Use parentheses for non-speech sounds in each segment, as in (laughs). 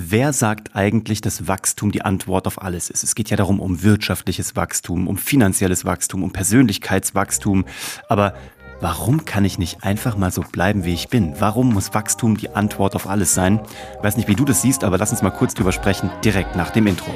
Wer sagt eigentlich, dass Wachstum die Antwort auf alles ist? Es geht ja darum, um wirtschaftliches Wachstum, um finanzielles Wachstum, um Persönlichkeitswachstum. Aber warum kann ich nicht einfach mal so bleiben, wie ich bin? Warum muss Wachstum die Antwort auf alles sein? Ich weiß nicht, wie du das siehst, aber lass uns mal kurz drüber sprechen, direkt nach dem Intro.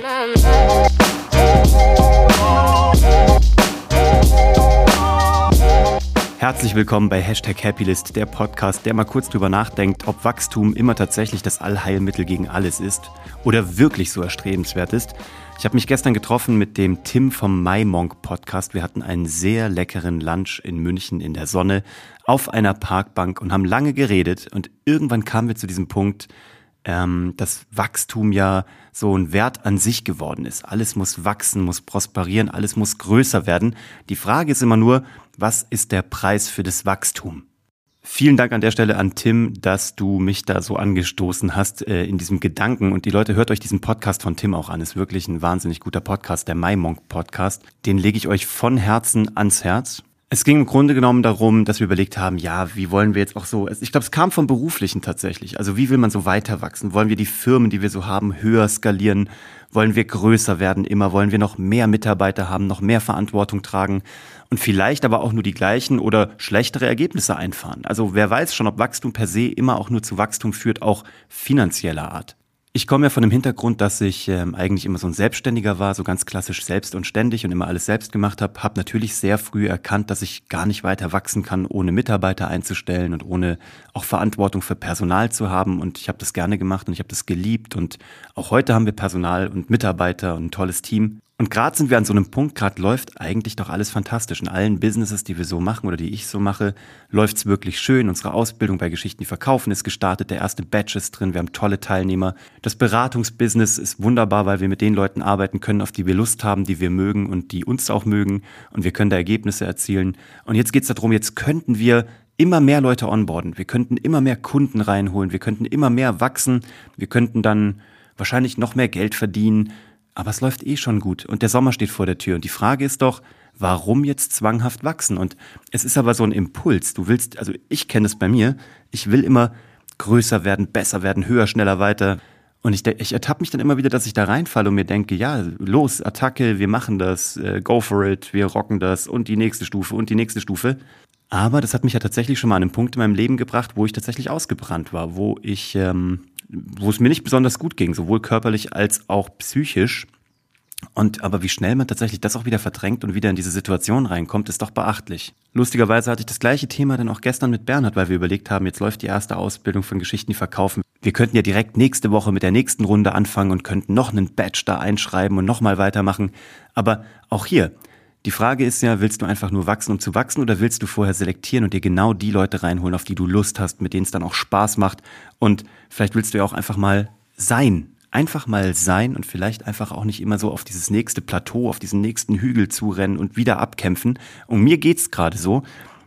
Herzlich willkommen bei Hashtag Happylist, der Podcast, der mal kurz drüber nachdenkt, ob Wachstum immer tatsächlich das Allheilmittel gegen alles ist oder wirklich so erstrebenswert ist. Ich habe mich gestern getroffen mit dem Tim vom MyMonk Podcast. Wir hatten einen sehr leckeren Lunch in München in der Sonne auf einer Parkbank und haben lange geredet und irgendwann kamen wir zu diesem Punkt, ähm, dass Wachstum ja so ein Wert an sich geworden ist. Alles muss wachsen, muss prosperieren, alles muss größer werden. Die Frage ist immer nur, was ist der Preis für das Wachstum? Vielen Dank an der Stelle an Tim, dass du mich da so angestoßen hast äh, in diesem Gedanken. Und die Leute, hört euch diesen Podcast von Tim auch an. Ist wirklich ein wahnsinnig guter Podcast, der MyMonk Podcast. Den lege ich euch von Herzen ans Herz. Es ging im Grunde genommen darum, dass wir überlegt haben, ja, wie wollen wir jetzt auch so, ich glaube, es kam vom Beruflichen tatsächlich. Also wie will man so weiter wachsen? Wollen wir die Firmen, die wir so haben, höher skalieren? Wollen wir größer werden immer? Wollen wir noch mehr Mitarbeiter haben, noch mehr Verantwortung tragen? Und vielleicht aber auch nur die gleichen oder schlechtere Ergebnisse einfahren. Also wer weiß schon, ob Wachstum per se immer auch nur zu Wachstum führt, auch finanzieller Art. Ich komme ja von dem Hintergrund, dass ich ähm, eigentlich immer so ein Selbstständiger war, so ganz klassisch selbst und ständig und immer alles selbst gemacht habe. Habe natürlich sehr früh erkannt, dass ich gar nicht weiter wachsen kann, ohne Mitarbeiter einzustellen und ohne auch Verantwortung für Personal zu haben. Und ich habe das gerne gemacht und ich habe das geliebt. Und auch heute haben wir Personal und Mitarbeiter und ein tolles Team. Und gerade sind wir an so einem Punkt, gerade läuft eigentlich doch alles fantastisch. In allen Businesses, die wir so machen oder die ich so mache, läuft's wirklich schön. Unsere Ausbildung bei Geschichten, die verkaufen, ist gestartet. Der erste Batch ist drin. Wir haben tolle Teilnehmer. Das Beratungsbusiness ist wunderbar, weil wir mit den Leuten arbeiten können, auf die wir Lust haben, die wir mögen und die uns auch mögen. Und wir können da Ergebnisse erzielen. Und jetzt geht's darum, jetzt könnten wir immer mehr Leute onboarden. Wir könnten immer mehr Kunden reinholen. Wir könnten immer mehr wachsen. Wir könnten dann wahrscheinlich noch mehr Geld verdienen aber es läuft eh schon gut und der Sommer steht vor der Tür und die Frage ist doch, warum jetzt zwanghaft wachsen? Und es ist aber so ein Impuls. Du willst, also ich kenne es bei mir, ich will immer größer werden, besser werden, höher, schneller, weiter. Und ich, ich ertappe mich dann immer wieder, dass ich da reinfalle und mir denke, ja, los, Attacke, wir machen das, äh, go for it, wir rocken das und die nächste Stufe und die nächste Stufe. Aber das hat mich ja tatsächlich schon mal an einen Punkt in meinem Leben gebracht, wo ich tatsächlich ausgebrannt war, wo ich ähm, wo es mir nicht besonders gut ging, sowohl körperlich als auch psychisch. Und aber wie schnell man tatsächlich das auch wieder verdrängt und wieder in diese Situation reinkommt, ist doch beachtlich. Lustigerweise hatte ich das gleiche Thema dann auch gestern mit Bernhard, weil wir überlegt haben, jetzt läuft die erste Ausbildung von Geschichten, die verkaufen. Wir könnten ja direkt nächste Woche mit der nächsten Runde anfangen und könnten noch einen Badge da einschreiben und nochmal weitermachen. Aber auch hier, die Frage ist ja, willst du einfach nur wachsen, um zu wachsen, oder willst du vorher selektieren und dir genau die Leute reinholen, auf die du Lust hast, mit denen es dann auch Spaß macht? Und vielleicht willst du ja auch einfach mal sein. Einfach mal sein und vielleicht einfach auch nicht immer so auf dieses nächste Plateau, auf diesen nächsten Hügel zurennen und wieder abkämpfen. Und mir geht's gerade so.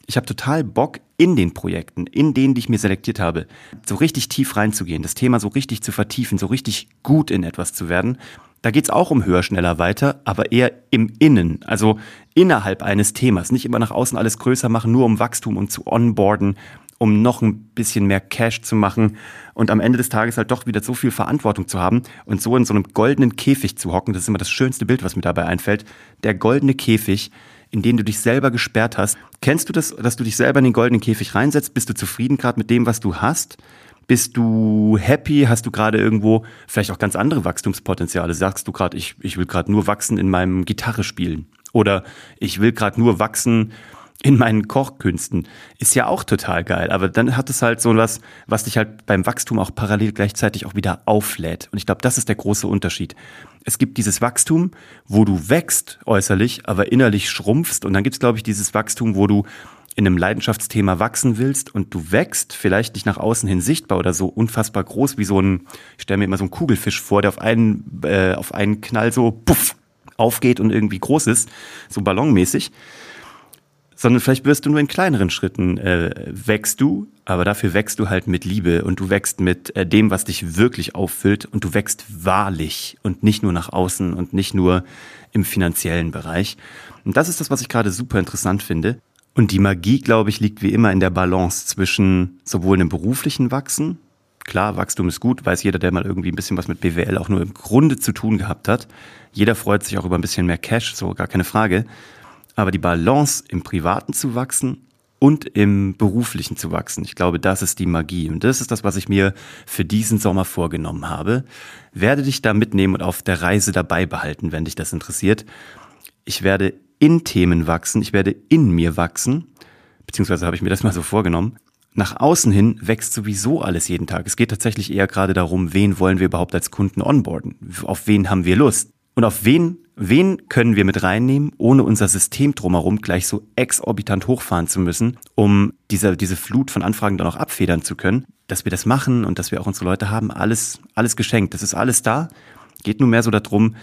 Ich habe total Bock, in den Projekten, in denen, die ich mir selektiert habe, so richtig tief reinzugehen, das Thema so richtig zu vertiefen, so richtig gut in etwas zu werden da geht's auch um höher, schneller, weiter, aber eher im Innen, also innerhalb eines Themas. Nicht immer nach außen alles größer machen, nur um Wachstum und zu onboarden, um noch ein bisschen mehr Cash zu machen und am Ende des Tages halt doch wieder so viel Verantwortung zu haben und so in so einem goldenen Käfig zu hocken. Das ist immer das schönste Bild, was mir dabei einfällt. Der goldene Käfig, in den du dich selber gesperrt hast. Kennst du das, dass du dich selber in den goldenen Käfig reinsetzt? Bist du zufrieden gerade mit dem, was du hast? Bist du happy? Hast du gerade irgendwo vielleicht auch ganz andere Wachstumspotenziale? Sagst du gerade, ich, ich will gerade nur wachsen in meinem Gitarre spielen? Oder ich will gerade nur wachsen in meinen Kochkünsten. Ist ja auch total geil. Aber dann hat es halt so was, was dich halt beim Wachstum auch parallel gleichzeitig auch wieder auflädt. Und ich glaube, das ist der große Unterschied. Es gibt dieses Wachstum, wo du wächst äußerlich, aber innerlich schrumpfst. Und dann gibt es, glaube ich, dieses Wachstum, wo du in einem Leidenschaftsthema wachsen willst und du wächst, vielleicht nicht nach außen hin sichtbar oder so unfassbar groß wie so ein, ich stelle mir immer so einen Kugelfisch vor, der auf einen, äh, auf einen Knall so puff aufgeht und irgendwie groß ist, so ballonmäßig, sondern vielleicht wirst du nur in kleineren Schritten äh, wächst du, aber dafür wächst du halt mit Liebe und du wächst mit äh, dem, was dich wirklich auffüllt und du wächst wahrlich und nicht nur nach außen und nicht nur im finanziellen Bereich. Und das ist das, was ich gerade super interessant finde. Und die Magie, glaube ich, liegt wie immer in der Balance zwischen sowohl einem beruflichen Wachsen, Klar, Wachstum ist gut, weiß jeder, der mal irgendwie ein bisschen was mit BWL auch nur im Grunde zu tun gehabt hat. Jeder freut sich auch über ein bisschen mehr Cash, so gar keine Frage. Aber die Balance im Privaten zu wachsen und im Beruflichen zu wachsen. Ich glaube, das ist die Magie. Und das ist das, was ich mir für diesen Sommer vorgenommen habe. Werde dich da mitnehmen und auf der Reise dabei behalten, wenn dich das interessiert. Ich werde in Themen wachsen. Ich werde in mir wachsen. Beziehungsweise habe ich mir das mal so vorgenommen. Nach außen hin wächst sowieso alles jeden Tag. Es geht tatsächlich eher gerade darum, wen wollen wir überhaupt als Kunden onboarden? Auf wen haben wir Lust? Und auf wen, wen können wir mit reinnehmen, ohne unser System drumherum gleich so exorbitant hochfahren zu müssen, um diese, diese Flut von Anfragen dann auch abfedern zu können? Dass wir das machen und dass wir auch unsere Leute haben, alles, alles geschenkt. Das ist alles da. Geht nur mehr so darum,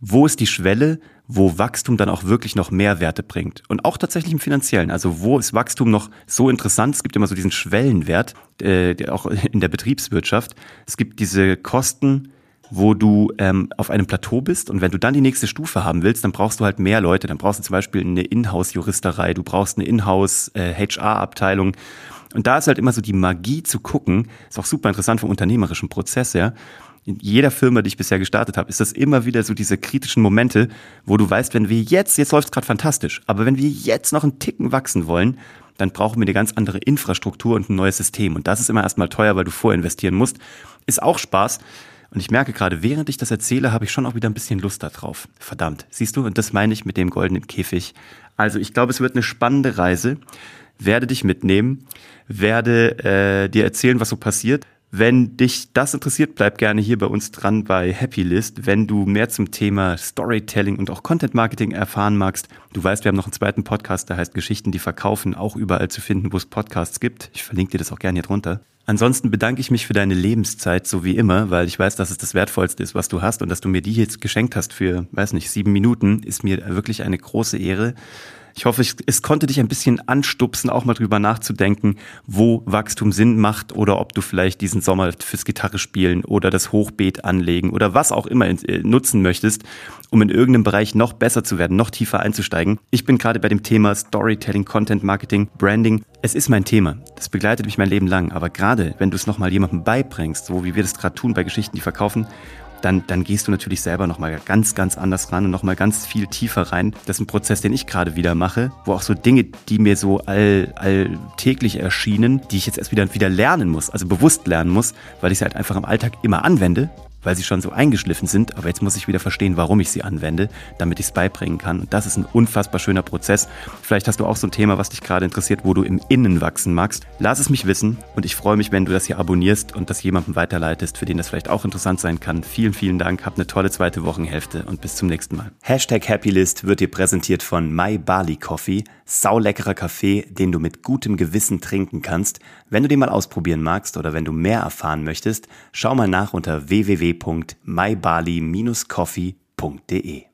wo ist die Schwelle, wo Wachstum dann auch wirklich noch Mehrwerte bringt. Und auch tatsächlich im finanziellen. Also wo ist Wachstum noch so interessant? Es gibt immer so diesen Schwellenwert, äh, auch (laughs) in der Betriebswirtschaft. Es gibt diese Kosten, wo du ähm, auf einem Plateau bist und wenn du dann die nächste Stufe haben willst, dann brauchst du halt mehr Leute. Dann brauchst du zum Beispiel eine Inhouse-Juristerei, du brauchst eine Inhouse-HR-Abteilung. Äh, und da ist halt immer so die Magie zu gucken, ist auch super interessant vom unternehmerischen Prozess her. In jeder Firma, die ich bisher gestartet habe, ist das immer wieder so diese kritischen Momente, wo du weißt, wenn wir jetzt, jetzt läuft es gerade fantastisch, aber wenn wir jetzt noch einen Ticken wachsen wollen, dann brauchen wir eine ganz andere Infrastruktur und ein neues System. Und das ist immer erstmal teuer, weil du vorinvestieren musst. Ist auch Spaß, und ich merke gerade, während ich das erzähle, habe ich schon auch wieder ein bisschen Lust darauf. Verdammt, siehst du? Und das meine ich mit dem goldenen Käfig. Also ich glaube, es wird eine spannende Reise. Werde dich mitnehmen, werde äh, dir erzählen, was so passiert. Wenn dich das interessiert, bleib gerne hier bei uns dran bei Happy List. Wenn du mehr zum Thema Storytelling und auch Content Marketing erfahren magst, du weißt, wir haben noch einen zweiten Podcast, der heißt Geschichten, die verkaufen, auch überall zu finden, wo es Podcasts gibt. Ich verlinke dir das auch gerne hier drunter. Ansonsten bedanke ich mich für deine Lebenszeit, so wie immer, weil ich weiß, dass es das Wertvollste ist, was du hast und dass du mir die jetzt geschenkt hast für, weiß nicht, sieben Minuten, ist mir wirklich eine große Ehre. Ich hoffe, es konnte dich ein bisschen anstupsen, auch mal drüber nachzudenken, wo Wachstum Sinn macht oder ob du vielleicht diesen Sommer fürs Gitarre spielen oder das Hochbeet anlegen oder was auch immer äh, nutzen möchtest, um in irgendeinem Bereich noch besser zu werden, noch tiefer einzusteigen. Ich bin gerade bei dem Thema Storytelling, Content Marketing, Branding. Es ist mein Thema. Das begleitet mich mein Leben lang. Aber gerade wenn du es nochmal jemandem beibringst, so wie wir das gerade tun bei Geschichten, die verkaufen, dann, dann gehst du natürlich selber nochmal ganz, ganz anders ran und nochmal ganz viel tiefer rein. Das ist ein Prozess, den ich gerade wieder mache, wo auch so Dinge, die mir so all, alltäglich erschienen, die ich jetzt erst wieder, wieder lernen muss, also bewusst lernen muss, weil ich sie halt einfach im Alltag immer anwende weil sie schon so eingeschliffen sind, aber jetzt muss ich wieder verstehen, warum ich sie anwende, damit ich es beibringen kann. Und das ist ein unfassbar schöner Prozess. Vielleicht hast du auch so ein Thema, was dich gerade interessiert, wo du im Innen wachsen magst. Lass es mich wissen und ich freue mich, wenn du das hier abonnierst und das jemandem weiterleitest, für den das vielleicht auch interessant sein kann. Vielen, vielen Dank, hab eine tolle zweite Wochenhälfte und bis zum nächsten Mal. Hashtag Happylist wird dir präsentiert von My Bali Coffee. Sauleckerer Kaffee, den du mit gutem Gewissen trinken kannst. Wenn du den mal ausprobieren magst oder wenn du mehr erfahren möchtest, schau mal nach unter www www.mybali-coffee.de